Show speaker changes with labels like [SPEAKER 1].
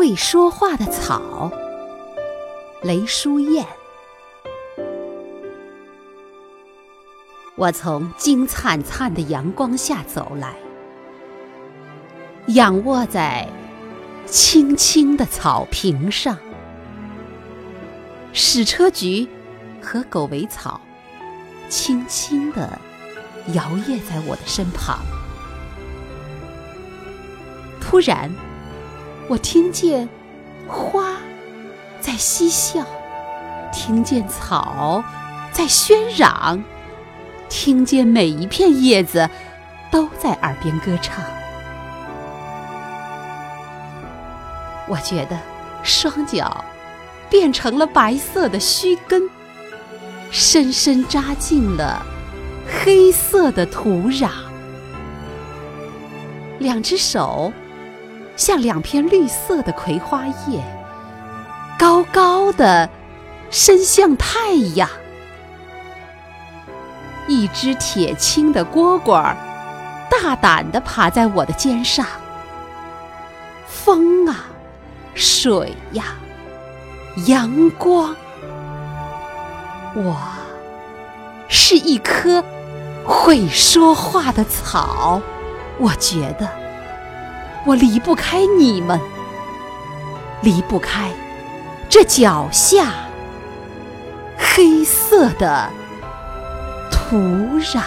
[SPEAKER 1] 会说话的草，雷淑燕。我从金灿灿的阳光下走来，仰卧在青青的草坪上，矢车菊和狗尾草轻轻地摇曳在我的身旁。突然，我听见花在嬉笑，听见草在喧嚷，听见每一片叶子都在耳边歌唱。我觉得双脚变成了白色的须根，深深扎进了黑色的土壤。两只手。像两片绿色的葵花叶，高高的伸向太阳。一只铁青的蝈蝈儿大胆地爬在我的肩上。风啊，水呀，阳光，我是一棵会说话的草，我觉得。我离不开你们，离不开这脚下黑色的土壤。